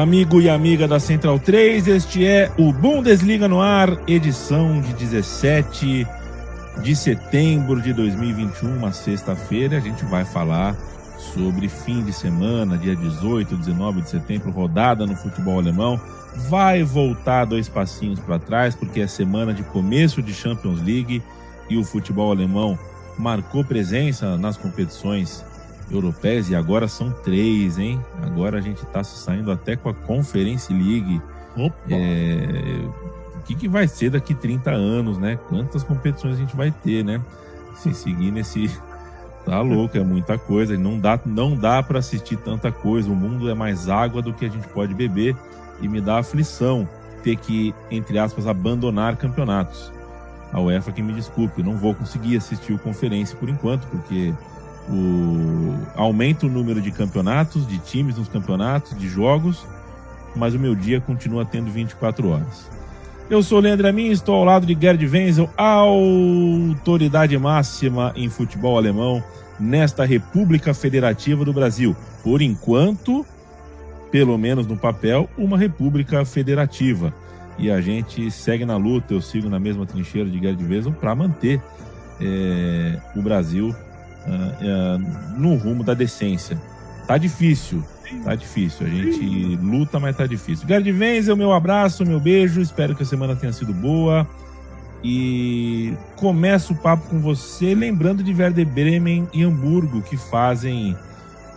Amigo e amiga da Central 3, este é o Bundesliga no ar, edição de 17 de setembro de 2021, uma sexta-feira. A gente vai falar sobre fim de semana, dia 18, 19 de setembro, rodada no futebol alemão. Vai voltar dois passinhos para trás, porque é semana de começo de Champions League e o futebol alemão marcou presença nas competições europeias e agora são três, hein? Agora a gente está saindo até com a Conference League. Opa. É... O que, que vai ser daqui 30 anos, né? Quantas competições a gente vai ter, né? Se seguir nesse. Tá louco, é muita coisa. Não dá, não dá para assistir tanta coisa. O mundo é mais água do que a gente pode beber e me dá aflição ter que, entre aspas, abandonar campeonatos. A UEFA que me desculpe, não vou conseguir assistir o conferência por enquanto, porque o aumenta o número de campeonatos, de times nos campeonatos, de jogos, mas o meu dia continua tendo 24 horas. Eu sou o Leandro Amin, estou ao lado de Gerd Wenzel, autoridade máxima em futebol alemão nesta República Federativa do Brasil. Por enquanto, pelo menos no papel, uma república federativa. E a gente segue na luta, eu sigo na mesma trincheira de Gerd Wenzel para manter é, o Brasil uh, uh, no rumo da decência. Tá difícil, tá difícil. A gente luta, mas tá difícil. Gerd Wenzel, meu abraço, meu beijo. Espero que a semana tenha sido boa. E começo o papo com você lembrando de Werder Bremen e Hamburgo, que fazem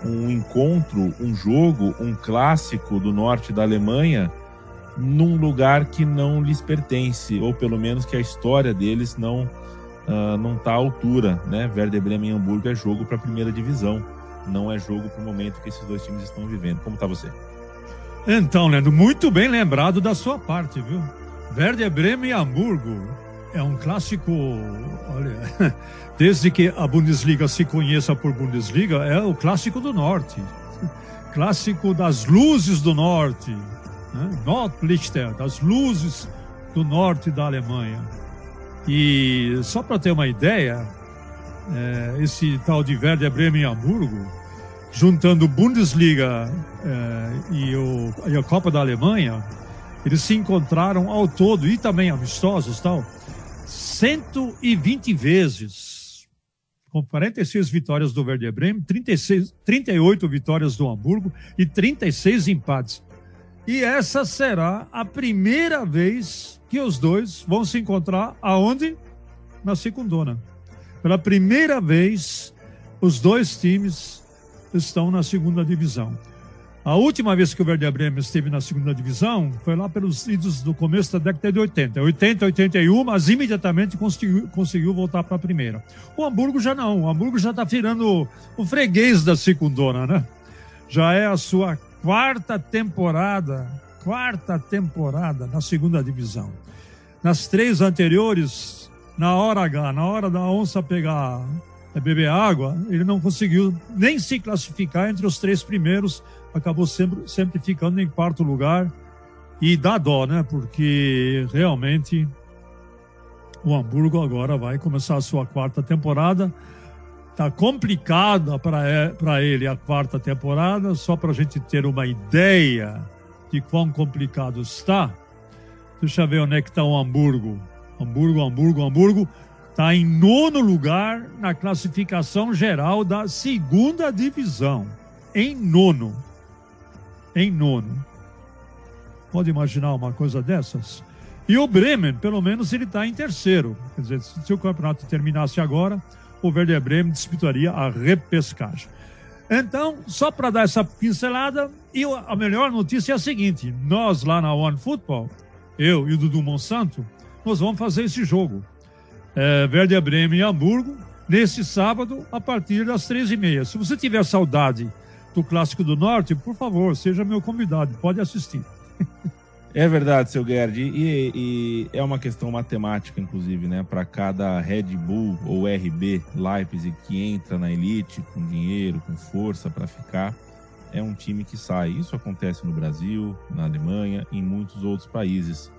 um encontro, um jogo, um clássico do norte da Alemanha num lugar que não lhes pertence, ou pelo menos que a história deles não uh, não está à altura, né? Werder Bremen e Hamburgo é jogo para a primeira divisão, não é jogo para o momento que esses dois times estão vivendo. Como está você? Então, Leandro, muito bem lembrado da sua parte, viu? Werder Bremen e Hamburgo é um clássico, olha, desde que a Bundesliga se conheça por Bundesliga, é o clássico do Norte. Clássico das luzes do Norte, né? Nordlichter, das luzes do norte da Alemanha. E só para ter uma ideia, é, esse tal de Werder Bremen e Hamburgo, juntando Bundesliga é, e, o, e, a Copa da Alemanha, eles se encontraram ao todo, e também amistosos tal, 120 vezes. Com 46 vitórias do Werder Bremen, 36, 38 vitórias do Hamburgo e 36 empates. E essa será a primeira vez que os dois vão se encontrar aonde? Na segundona. Pela primeira vez, os dois times estão na segunda divisão. A última vez que o Werder Bremen esteve na segunda divisão foi lá pelos idos do começo da década de 80. 80, 81, mas imediatamente conseguiu, conseguiu voltar para a primeira. O Hamburgo já não. O Hamburgo já está virando o freguês da segundona, né? Já é a sua quarta temporada quarta temporada na segunda divisão. Nas três anteriores, na hora H, na hora da onça pegar é, beber água, ele não conseguiu nem se classificar entre os três primeiros, acabou sempre, sempre ficando em quarto lugar. E dá dó, né? Porque realmente o Hamburgo agora vai começar a sua quarta temporada. Tá complicada para ele a quarta temporada, só para a gente ter uma ideia de quão complicado está, deixa eu ver onde é que está o Hamburgo. Hamburgo, Hamburgo, Hamburgo está em nono lugar na classificação geral da segunda divisão. Em nono. Em nono. Pode imaginar uma coisa dessas? E o Bremen, pelo menos, ele está em terceiro. Quer dizer, se o campeonato terminasse agora, o Werder Bremen disputaria a repescagem. Então, só para dar essa pincelada, e a melhor notícia é a seguinte: nós lá na One Football, eu e o Dudu Monsanto, nós vamos fazer esse jogo. É, Werder Bremen e Hamburgo, nesse sábado, a partir das três e meia. Se você tiver saudade do Clássico do Norte, por favor, seja meu convidado, pode assistir. É verdade, seu Gerd. E, e, é uma questão matemática, inclusive, né? Para cada Red Bull ou RB Leipzig que entra na elite com dinheiro, com força para ficar, é um time que sai. Isso acontece no Brasil, na Alemanha, em muitos outros países.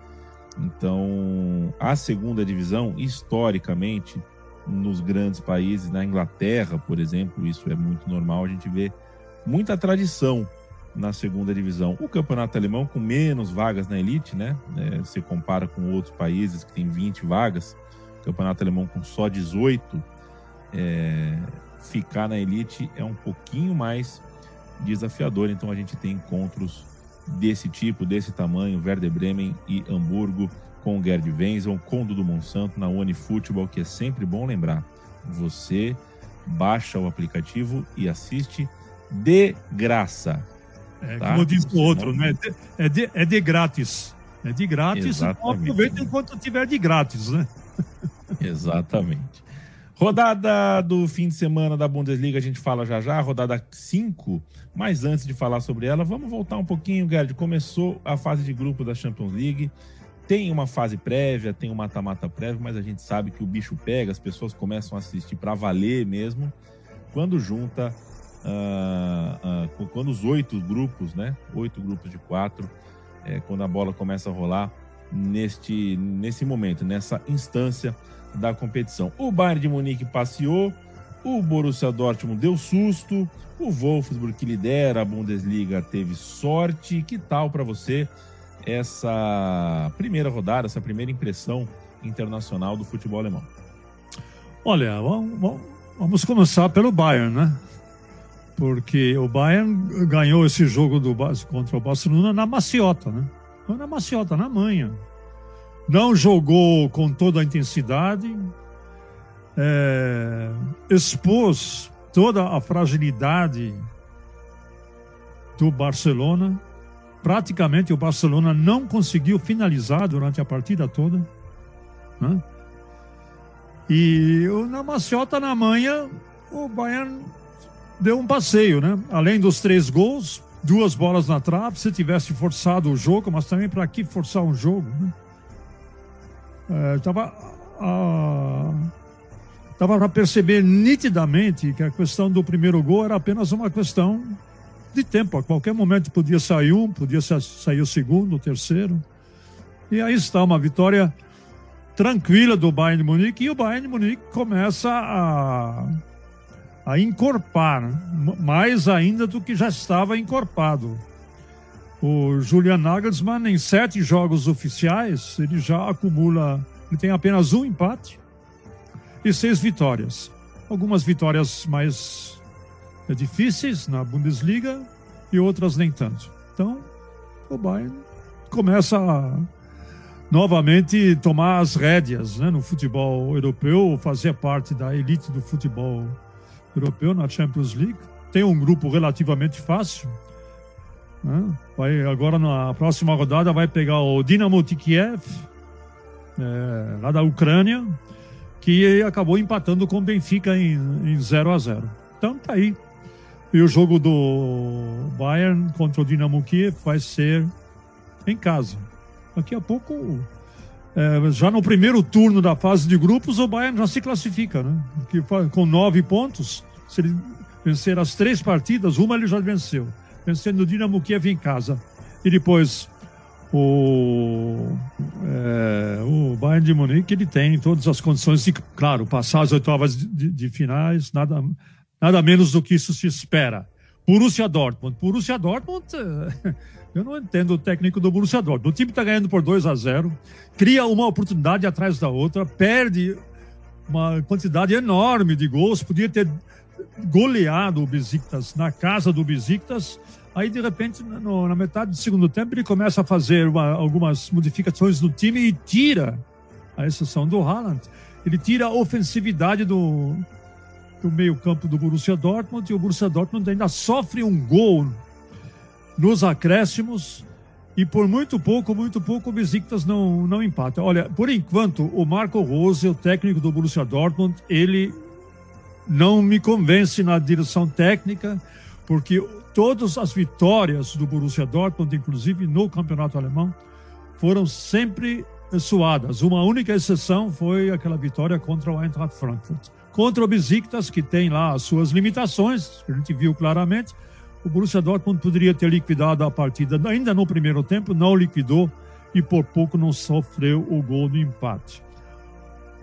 Então, a segunda divisão, historicamente, nos grandes países, na Inglaterra, por exemplo, isso é muito normal. A gente vê muita tradição na segunda divisão. O campeonato alemão com menos vagas na elite, né? É, você compara com outros países que tem 20 vagas, o campeonato alemão com só 18, é, ficar na elite é um pouquinho mais desafiador. Então a gente tem encontros desse tipo, desse tamanho, Werder Bremen e Hamburgo com o Gerd Wenzel, com o Dudu Monsanto na Unifutebol, que é sempre bom lembrar. Você baixa o aplicativo e assiste de graça. É, tá? Como diz o outro, né? É de, é de grátis. É de grátis, então aproveita enquanto tiver de grátis, né? Exatamente. Rodada do fim de semana da Bundesliga, a gente fala já já, rodada 5. Mas antes de falar sobre ela, vamos voltar um pouquinho, Gerd. Começou a fase de grupo da Champions League. Tem uma fase prévia, tem um mata-mata prévio, mas a gente sabe que o bicho pega, as pessoas começam a assistir para valer mesmo. Quando junta, uh, uh, quando os oito grupos, né? Oito grupos de quatro, é, quando a bola começa a rolar neste, nesse momento, nessa instância da competição. O Bayern de Munique passeou, o Borussia Dortmund deu susto, o Wolfsburg que lidera a Bundesliga teve sorte. Que tal para você? essa primeira rodada, essa primeira impressão internacional do futebol alemão? Olha, vamos, vamos começar pelo Bayern, né? Porque o Bayern ganhou esse jogo do, contra o Barcelona na maciota, né? Na maciota, na manhã. Não jogou com toda a intensidade, é, expôs toda a fragilidade do Barcelona praticamente o Barcelona não conseguiu finalizar durante a partida toda. Né? E na maciota na manhã, o Bayern deu um passeio, né? Além dos três gols, duas bolas na trave, se tivesse forçado o jogo, mas também para que forçar um jogo, né? É, tava tava para perceber nitidamente que a questão do primeiro gol era apenas uma questão de tempo. A qualquer momento podia sair um, podia sair o segundo, o terceiro. E aí está uma vitória tranquila do Bayern de Munique e o Bayern de Munique começa a, a encorpar mais ainda do que já estava encorpado. O Julian Nagelsmann, em sete jogos oficiais, ele já acumula, ele tem apenas um empate e seis vitórias. Algumas vitórias mais é difíceis na Bundesliga e outras nem tanto. Então, o Bayern começa a novamente tomar as rédeas né, no futebol europeu, fazer parte da elite do futebol europeu na Champions League. Tem um grupo relativamente fácil. Né? Vai, agora, na próxima rodada, vai pegar o Dinamo de Kiev, é, lá da Ucrânia, que acabou empatando com o Benfica em, em 0 a 0 Então, tá aí. E o jogo do Bayern contra o Dinamo Kiev vai ser em casa. Daqui a pouco, é, já no primeiro turno da fase de grupos, o Bayern já se classifica, né? Que, com nove pontos, se ele vencer as três partidas, uma ele já venceu. Vencendo o Dinamo Kiev em casa. E depois o, é, o Bayern de Munique ele tem todas as condições de, claro, passar as oitavas de, de, de finais, nada Nada menos do que isso se espera. Borussia Dortmund. Borussia Dortmund, eu não entendo o técnico do Borussia Dortmund. O time está ganhando por 2 a 0, cria uma oportunidade atrás da outra, perde uma quantidade enorme de gols, podia ter goleado o Besiktas na casa do Besiktas. Aí, de repente, no, na metade do segundo tempo, ele começa a fazer uma, algumas modificações no time e tira, a exceção do Haaland, ele tira a ofensividade do, do meio-campo do Borussia Dortmund e o Borussia Dortmund ainda sofre um gol nos acréscimos e por muito pouco, muito pouco o Besiktas não, não empata. Olha, por enquanto, o Marco Rose, o técnico do Borussia Dortmund, ele não me convence na direção técnica, porque todas as vitórias do Borussia Dortmund, inclusive no campeonato alemão, foram sempre suadas. Uma única exceção foi aquela vitória contra o Eintracht Frankfurt. Contra o Besiktas, que tem lá as suas limitações, que a gente viu claramente, o Borussia Dortmund poderia ter liquidado a partida ainda no primeiro tempo, não liquidou e por pouco não sofreu o gol do empate.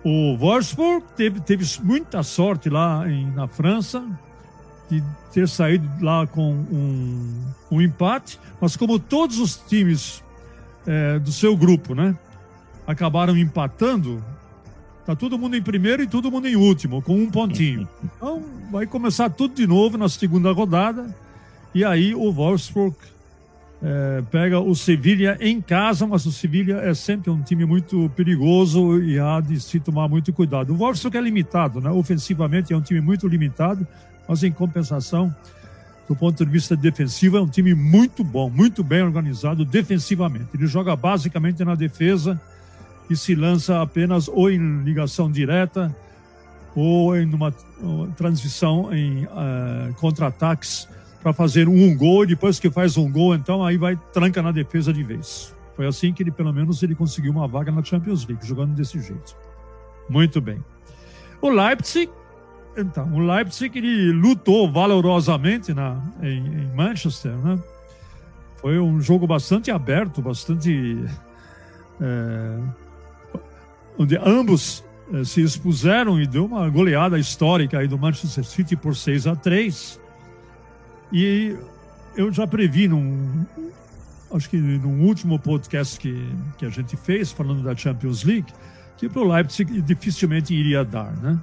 O Wolfsburg teve, teve muita sorte lá em, na França, de ter saído lá com um, um empate, mas como todos os times é, do seu grupo, né, acabaram empatando, tá todo mundo em primeiro e todo mundo em último, com um pontinho. Então vai começar tudo de novo na segunda rodada, e aí o Wolfsburg é, pega o Sevilha em casa, mas o Sevilha é sempre um time muito perigoso e há de se tomar muito cuidado. O Wolfsburg é limitado, né? ofensivamente é um time muito limitado, mas em compensação, do ponto de vista defensivo, é um time muito bom, muito bem organizado defensivamente. Ele joga basicamente na defesa e se lança apenas ou em ligação direta ou em uma, transição em uh, contra-ataques para fazer um gol. Depois que faz um gol, então aí vai tranca na defesa de vez. Foi assim que ele, pelo menos, ele conseguiu uma vaga na Champions League, jogando desse jeito. Muito bem. O Leipzig então, o Leipzig ele lutou valorosamente na, em, em, Manchester, né? Foi um jogo bastante aberto, bastante. É, onde ambos é, se expuseram e deu uma goleada histórica aí do Manchester City por 6 a 3 E eu já previ num. Acho que no último podcast que, que a gente fez, falando da Champions League, que para o Leipzig dificilmente iria dar, né?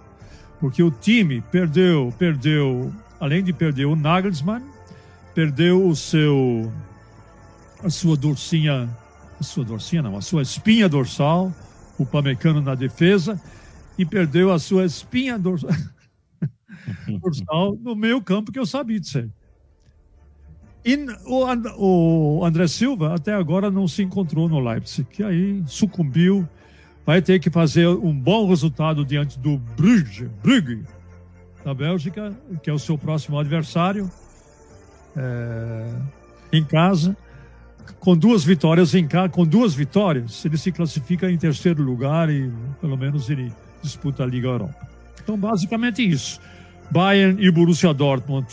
porque o time perdeu, perdeu, além de perder o Nagelsmann, perdeu o seu, a sua dorsinha, a sua dorsinha não, a sua espinha dorsal, o Pamecano na defesa, e perdeu a sua espinha dorsal, no meio campo que eu sabia disso. E o, o André Silva até agora não se encontrou no Leipzig, que aí sucumbiu vai ter que fazer um bom resultado diante do Brugge, Brugge da Bélgica, que é o seu próximo adversário, é, em casa. Com duas vitórias em casa, com duas vitórias, ele se classifica em terceiro lugar e pelo menos ele disputa a Liga Europa. Então, basicamente isso. Bayern e Borussia Dortmund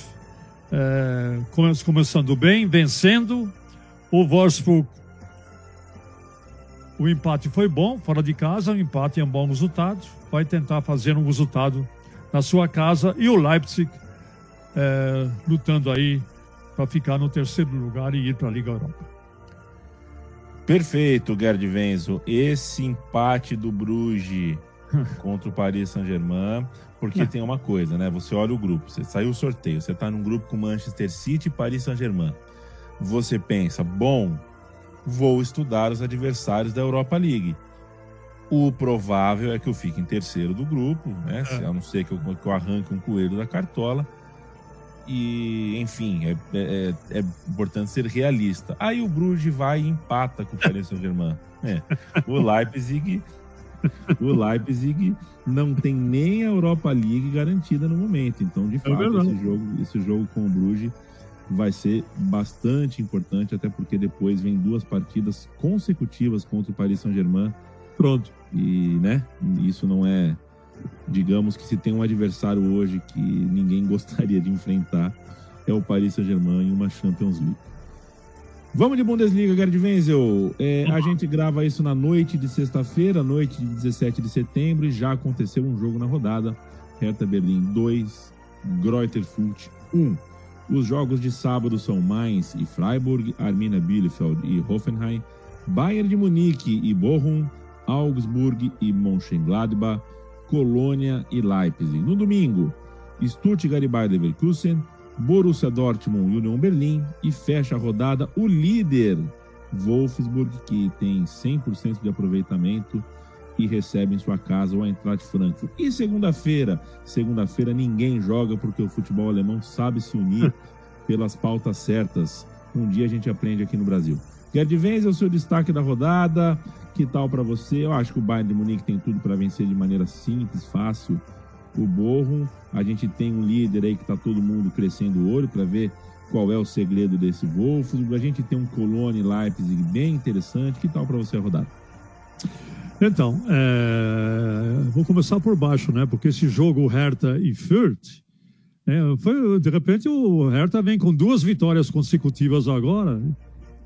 é, começando bem, vencendo. O Wolfsburg o empate foi bom, fora de casa, o empate é um bom resultado. Vai tentar fazer um resultado na sua casa e o Leipzig é, lutando aí para ficar no terceiro lugar e ir para a Liga Europa. Perfeito, Gerd Wenzel. Esse empate do Bruges contra o Paris Saint-Germain, porque tem uma coisa, né? Você olha o grupo, você saiu o sorteio, você está num grupo com Manchester City e Paris Saint-Germain. Você pensa, bom, vou estudar os adversários da Europa League. O provável é que eu fique em terceiro do grupo, né? É. A não ser que eu, que eu arranque um coelho da cartola. E, enfim, é, é, é, importante ser realista. Aí o Bruges vai e empata com o Paris Saint-Germain. É. O Leipzig, o Leipzig não tem nem a Europa League garantida no momento. Então, de é fato, esse jogo, esse jogo com o Bruges vai ser bastante importante, até porque depois vem duas partidas consecutivas contra o Paris Saint-Germain. Pronto. E, né, isso não é. Digamos que se tem um adversário hoje que ninguém gostaria de enfrentar, é o Paris Saint-Germain em uma Champions League. Vamos de Bundesliga, Gerd Wenzel. É, a gente grava isso na noite de sexta-feira, noite de 17 de setembro, e já aconteceu um jogo na rodada. Hertha Berlim 2, Greuther Furt 1. Os jogos de sábado são Mainz e Freiburg, Arminia Bielefeld e Hoffenheim, Bayern de Munique e Bochum, Augsburg e Mönchengladbach, Colônia e Leipzig. No domingo, Stuttgart e Bayer Leverkusen, Borussia Dortmund e Union Berlim e fecha a rodada o líder Wolfsburg, que tem 100% de aproveitamento e recebe em sua casa o Eintracht Frankfurt. E segunda-feira? Segunda-feira ninguém joga porque o futebol alemão sabe se unir pelas pautas certas. Um dia a gente aprende aqui no Brasil. Gerd o seu destaque da rodada. Que tal para você? Eu acho que o Bayern de Munique tem tudo para vencer de maneira simples, fácil o Borrom. A gente tem um líder aí que está todo mundo crescendo o olho para ver qual é o segredo desse Wolfsburg. A gente tem um Colônia Leipzig bem interessante. Que tal para você a rodada? Então, é, vou começar por baixo, né? Porque esse jogo Hertha e Fürth, é, foi, de repente o Hertha vem com duas vitórias consecutivas agora.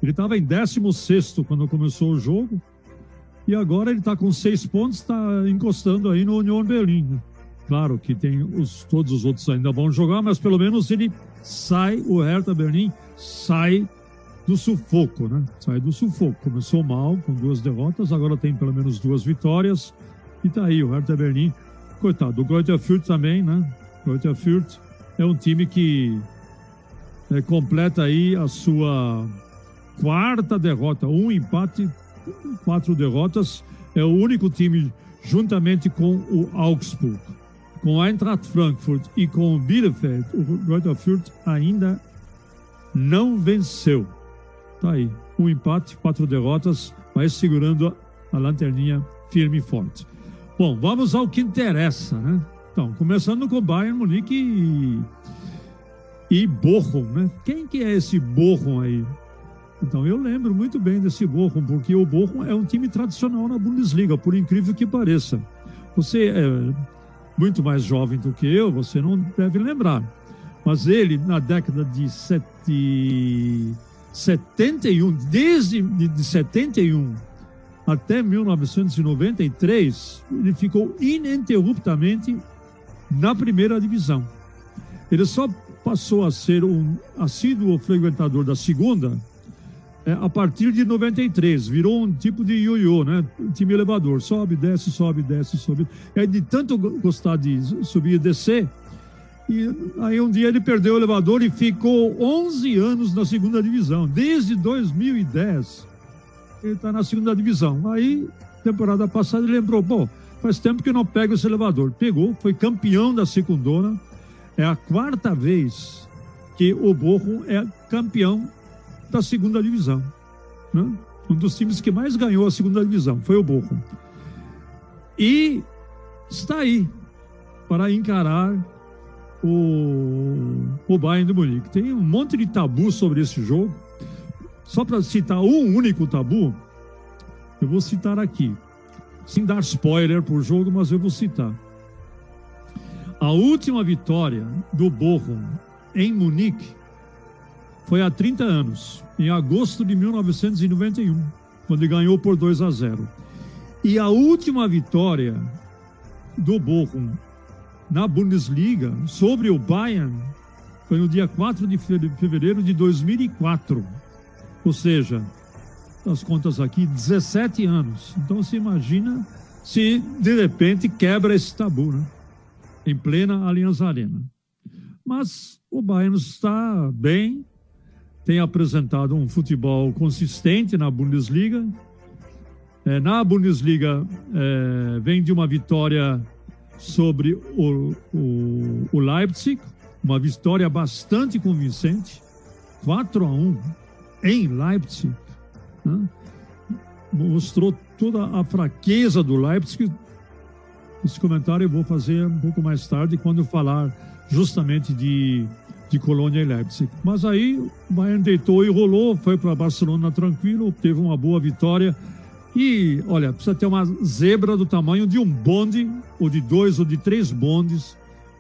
Ele estava em 16 quando começou o jogo. E agora ele está com seis pontos, está encostando aí no Union Berlim. Claro que tem os, todos os outros ainda vão jogar, mas pelo menos ele sai, o Hertha Berlim sai do sufoco, né? Sai do sufoco. Começou mal, com duas derrotas, agora tem pelo menos duas vitórias. E tá aí, o Hertha Berlim. Coitado, o Greuther Fürth também, né? Greuther Fürth é um time que é, completa aí a sua quarta derrota. Um empate, quatro derrotas. É o único time, juntamente com o Augsburg, com o Eintracht Frankfurt e com o Bielefeld, o Greuther Fürth ainda não venceu. Tá aí. Um empate, quatro derrotas, mas segurando a lanterninha firme e forte. Bom, vamos ao que interessa, né? Então, começando com Bayern Munique e, e Bochum, né? Quem que é esse Bochum aí? Então, eu lembro muito bem desse Bochum, porque o Bochum é um time tradicional na Bundesliga, por incrível que pareça. Você é muito mais jovem do que eu, você não deve lembrar. Mas ele, na década de sete 71, desde de 71 até 1993, ele ficou ininterruptamente na primeira divisão. Ele só passou a ser um assíduo frequentador da segunda é, a partir de 93. Virou um tipo de ioiô, né? Time elevador. Sobe, desce, sobe, desce, sobe. E aí, de tanto gostar de subir e descer, e aí um dia ele perdeu o elevador e ficou 11 anos na segunda divisão. Desde 2010 ele está na segunda divisão. Aí, temporada passada, ele lembrou, bom, faz tempo que não pega esse elevador. Pegou, foi campeão da secundona. É a quarta vez que o Borro é campeão da segunda divisão. Né? Um dos times que mais ganhou a segunda divisão foi o Borro. E está aí para encarar o, o Bayern de Munique. Tem um monte de tabu sobre esse jogo. Só para citar um único tabu, eu vou citar aqui. Sem dar spoiler por jogo, mas eu vou citar. A última vitória do Bochum em Munique foi há 30 anos, em agosto de 1991, quando ele ganhou por 2 a 0. E a última vitória do Bochum na Bundesliga sobre o Bayern foi no dia 4 de fevereiro de 2004. Ou seja, as contas aqui, 17 anos. Então você imagina se de repente quebra esse tabu, né? Em plena Allianz Arena. Mas o Bayern está bem, tem apresentado um futebol consistente na Bundesliga. É, na Bundesliga é, vem de uma vitória sobre o, o, o Leipzig, uma vitória bastante convincente, 4 a 1 em Leipzig. Né? Mostrou toda a fraqueza do Leipzig. Esse comentário eu vou fazer um pouco mais tarde, quando eu falar justamente de, de Colônia e Leipzig. Mas aí o Bayern deitou e rolou, foi para Barcelona tranquilo, teve uma boa vitória e, olha, precisa ter uma zebra do tamanho de um bonde, ou de dois ou de três bondes,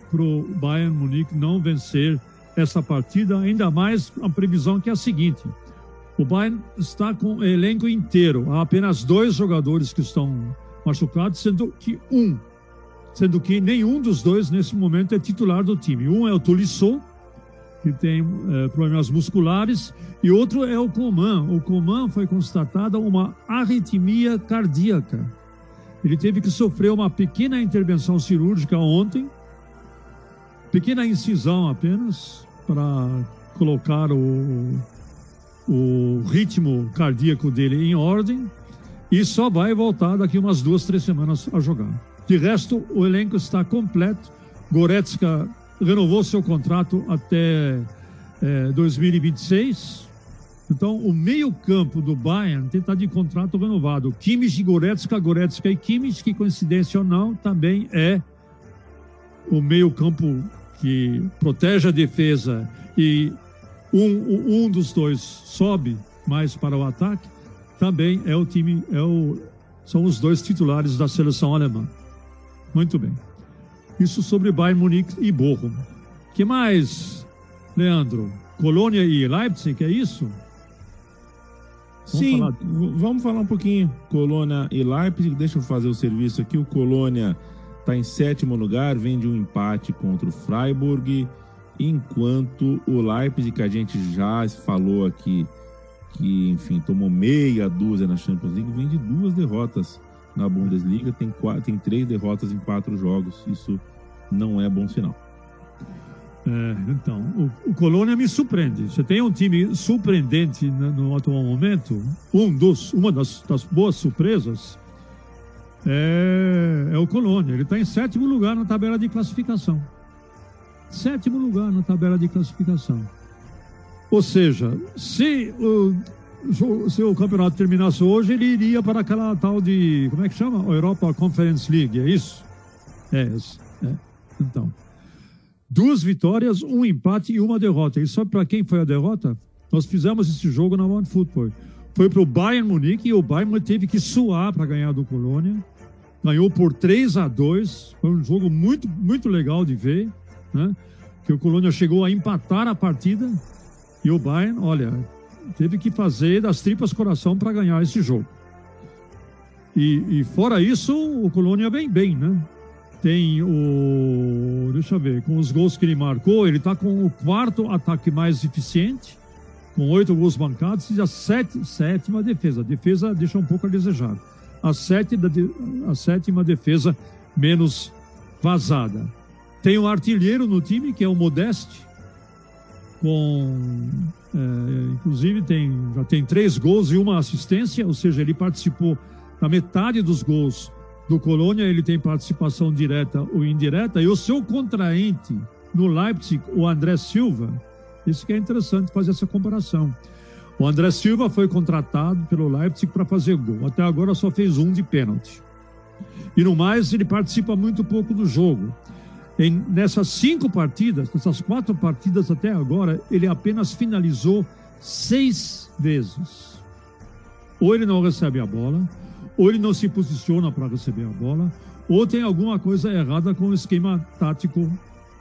para o Bayern Munique não vencer essa partida. Ainda mais a previsão que é a seguinte: o Bayern está com o elenco inteiro. Há apenas dois jogadores que estão machucados, sendo que um, sendo que nenhum dos dois nesse momento é titular do time. Um é o Tolisso, que tem é, problemas musculares, e outro é o Coman. O Coman foi constatada uma arritmia cardíaca. Ele teve que sofrer uma pequena intervenção cirúrgica ontem, pequena incisão apenas, para colocar o, o ritmo cardíaco dele em ordem, e só vai voltar daqui umas duas, três semanas a jogar. De resto, o elenco está completo. Goretzka renovou seu contrato até é, 2026. Então, o meio-campo do Bayern tem estar de contrato renovado. Kimmich, Goretzka, Goretzka e Kimmich, que coincidência ou não, também é o meio-campo que protege a defesa e um, um dos dois sobe mais para o ataque, também é o time, é o, são os dois titulares da seleção alemã. Muito bem. Isso sobre Bayern Munique e Bochum. que mais, Leandro? Colônia e Leipzig, é isso? Vamos Sim, falar... vamos falar um pouquinho. Colônia e Leipzig. Deixa eu fazer o serviço aqui. O Colônia está em sétimo lugar, vem de um empate contra o Freiburg, enquanto o Leipzig, que a gente já falou aqui, que enfim tomou meia dúzia na Champions League, vem de duas derrotas na Bundesliga, tem, quatro, tem três derrotas em quatro jogos, isso não é bom sinal. É, então, o, o, Colônia me surpreende. Você tem um time surpreendente no, no atual momento. Um dos, uma das, das boas surpresas é, é, o Colônia. Ele está em sétimo lugar na tabela de classificação. Sétimo lugar na tabela de classificação. Ou seja, se o, se o campeonato terminasse hoje, ele iria para aquela tal de. Como é que chama? Europa Conference League, é isso? É, é. Então duas vitórias, um empate e uma derrota. E sabe para quem foi a derrota? Nós fizemos esse jogo na One Football. Foi para o Bayern Munique e o Bayern teve que suar para ganhar do Colônia. Ganhou por 3 a 2 Foi um jogo muito, muito legal de ver. Né? Que o Colônia chegou a empatar a partida e o Bayern, olha, teve que fazer das tripas coração para ganhar esse jogo. E, e fora isso, o Colônia vem bem, né? tem o. Deixa eu ver, com os gols que ele marcou, ele está com o quarto ataque mais eficiente, com oito gols bancados, e a sete, sétima defesa. A defesa deixa um pouco a desejar. A, sétima, a sétima defesa menos vazada. Tem um artilheiro no time, que é o Modeste, com. É, inclusive, tem, já tem três gols e uma assistência, ou seja, ele participou da metade dos gols do Colônia, ele tem participação direta ou indireta, e o seu contraente no Leipzig, o André Silva, isso que é interessante fazer essa comparação. O André Silva foi contratado pelo Leipzig para fazer gol. Até agora só fez um de pênalti. E no mais, ele participa muito pouco do jogo. Em, nessas cinco partidas, nessas quatro partidas até agora, ele apenas finalizou seis vezes. Ou ele não recebe a bola, ou ele não se posiciona para receber a bola, ou tem alguma coisa errada com o esquema tático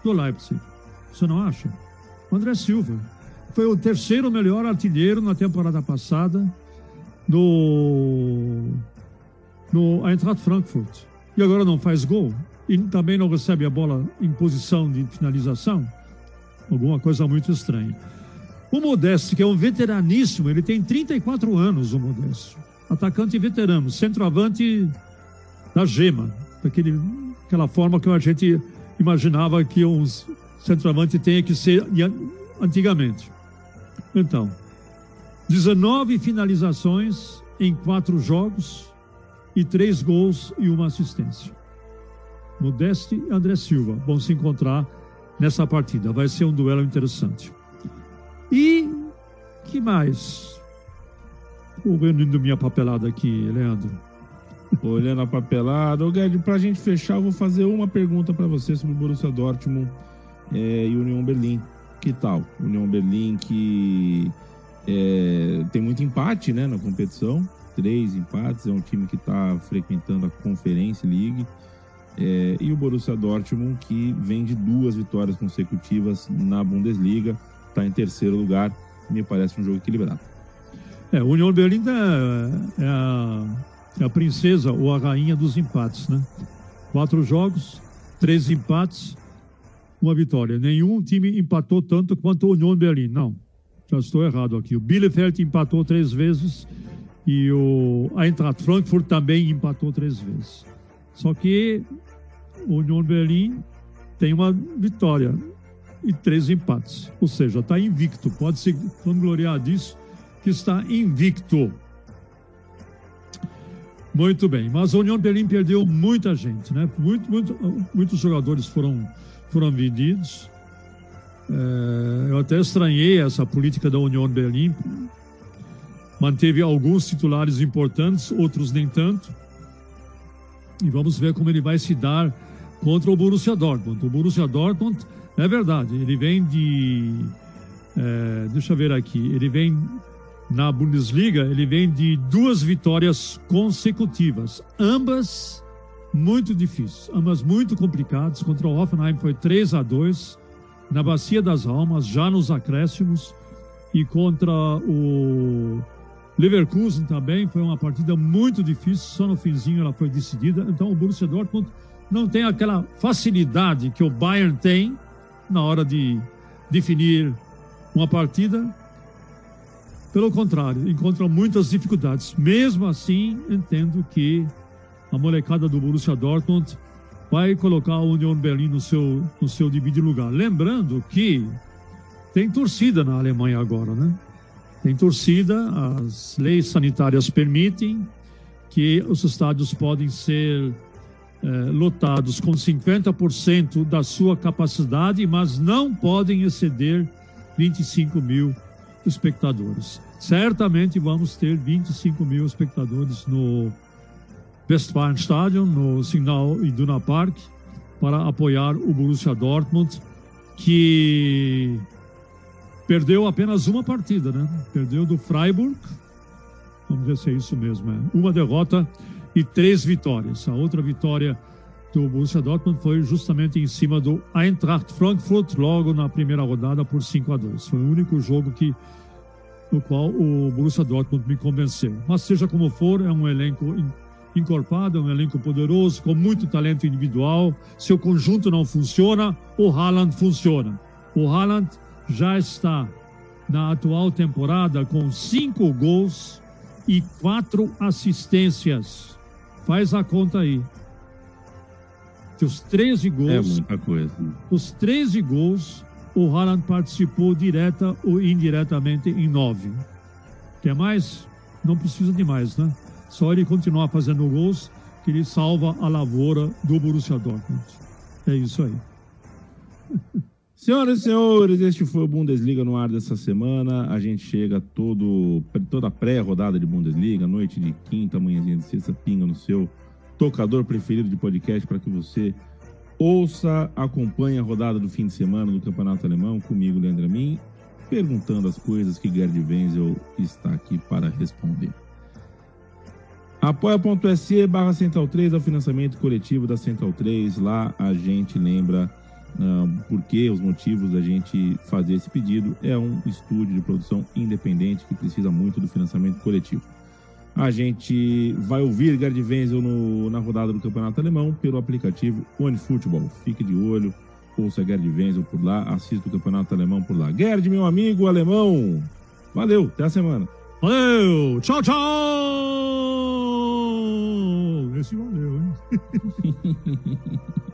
do Leipzig. Você não acha? André Silva foi o terceiro melhor artilheiro na temporada passada no, no Eintracht Frankfurt. E agora não faz gol. E também não recebe a bola em posição de finalização. Alguma coisa muito estranha. O Modeste, que é um veteraníssimo, ele tem 34 anos, o Modeste atacante veterano, centroavante da gema, daquele, aquela forma que a gente imaginava que um centroavante tenha que ser antigamente. Então, 19 finalizações em quatro jogos e três gols e uma assistência. Modeste e André Silva vão se encontrar nessa partida. Vai ser um duelo interessante. E que mais? Olhando minha papelada aqui, Leandro. Olhando a papelada. Ô, Guedes, pra gente fechar, eu vou fazer uma pergunta para você sobre o Borussia Dortmund é, e União Berlim. Que tal? União Berlim que é, tem muito empate né, na competição. Três empates. É um time que está frequentando a Conference League. É, e o Borussia Dortmund que vem de duas vitórias consecutivas na Bundesliga. Está em terceiro lugar. Me parece um jogo equilibrado. É, o União Berlim é, é, a, é a princesa ou a rainha dos empates, né? Quatro jogos, três empates, uma vitória. Nenhum time empatou tanto quanto o União Berlim. Não, já estou errado aqui. O Bielefeld empatou três vezes e o Eintracht Frankfurt também empatou três vezes. Só que o União Berlim tem uma vitória e três empates. Ou seja, está invicto. Pode se vangloriar disso que está invicto. Muito bem, mas a União Berlim perdeu muita gente, né? Muito, muito, muitos jogadores foram, foram vendidos. É, eu até estranhei essa política da União Berlim. Manteve alguns titulares importantes, outros nem tanto. E vamos ver como ele vai se dar contra o Borussia Dortmund. O Borussia Dortmund, é verdade, ele vem de. É, deixa eu ver aqui. Ele vem na Bundesliga, ele vem de duas vitórias consecutivas, ambas muito difíceis, ambas muito complicadas. Contra o Hoffenheim foi 3 a 2 na Bacia das Almas, já nos acréscimos, e contra o Leverkusen também foi uma partida muito difícil, só no finzinho ela foi decidida. Então o Borussia Dortmund não tem aquela facilidade que o Bayern tem na hora de definir uma partida. Pelo contrário, encontra muitas dificuldades. Mesmo assim, entendo que a molecada do Borussia Dortmund vai colocar a União Berlim no seu, no seu devido lugar. Lembrando que tem torcida na Alemanha agora, né? Tem torcida, as leis sanitárias permitem que os estádios podem ser é, lotados com 50% da sua capacidade, mas não podem exceder 25 mil espectadores. Certamente vamos ter 25 mil espectadores no Westfalenstadion, no Signal Iduna Park, para apoiar o Borussia Dortmund, que perdeu apenas uma partida, né? Perdeu do Freiburg. Vamos ver se é isso mesmo. É. Uma derrota e três vitórias. A outra vitória do Borussia Dortmund foi justamente em cima do Eintracht Frankfurt, logo na primeira rodada por 5 a 2. Foi o único jogo que no qual o Borussia Dortmund me convenceu. Mas seja como for, é um elenco encorpado, é um elenco poderoso, com muito talento individual. Seu conjunto não funciona, o Haaland funciona. O Haaland já está na atual temporada com cinco gols e quatro assistências. Faz a conta aí. Que os 13 gols. É muita coisa. Os 13 gols, o Haaland participou direta ou indiretamente em nove. Quer mais? Não precisa de mais, né? Só ele continuar fazendo gols que ele salva a lavoura do Borussia Dortmund. É isso aí. Senhoras e senhores, este foi o Bundesliga no ar dessa semana. A gente chega todo, toda pré-rodada de Bundesliga, noite de quinta, manhãzinha de sexta, pinga no seu tocador preferido de podcast para que você ouça, acompanhe a rodada do fim de semana do Campeonato Alemão comigo, Leandro Amin, perguntando as coisas que Gerd Wenzel está aqui para responder. Apoia.se barra Central 3 é o financiamento coletivo da Central 3. Lá a gente lembra uh, por que os motivos da gente fazer esse pedido. É um estúdio de produção independente que precisa muito do financiamento coletivo. A gente vai ouvir Gerd Wenzel no, na rodada do Campeonato Alemão pelo aplicativo OneFootball. Fique de olho, ouça Gerd Wenzel por lá, assista o Campeonato Alemão por lá. Gerd, meu amigo alemão, valeu, até a semana. Valeu, tchau, tchau! Esse valeu, hein?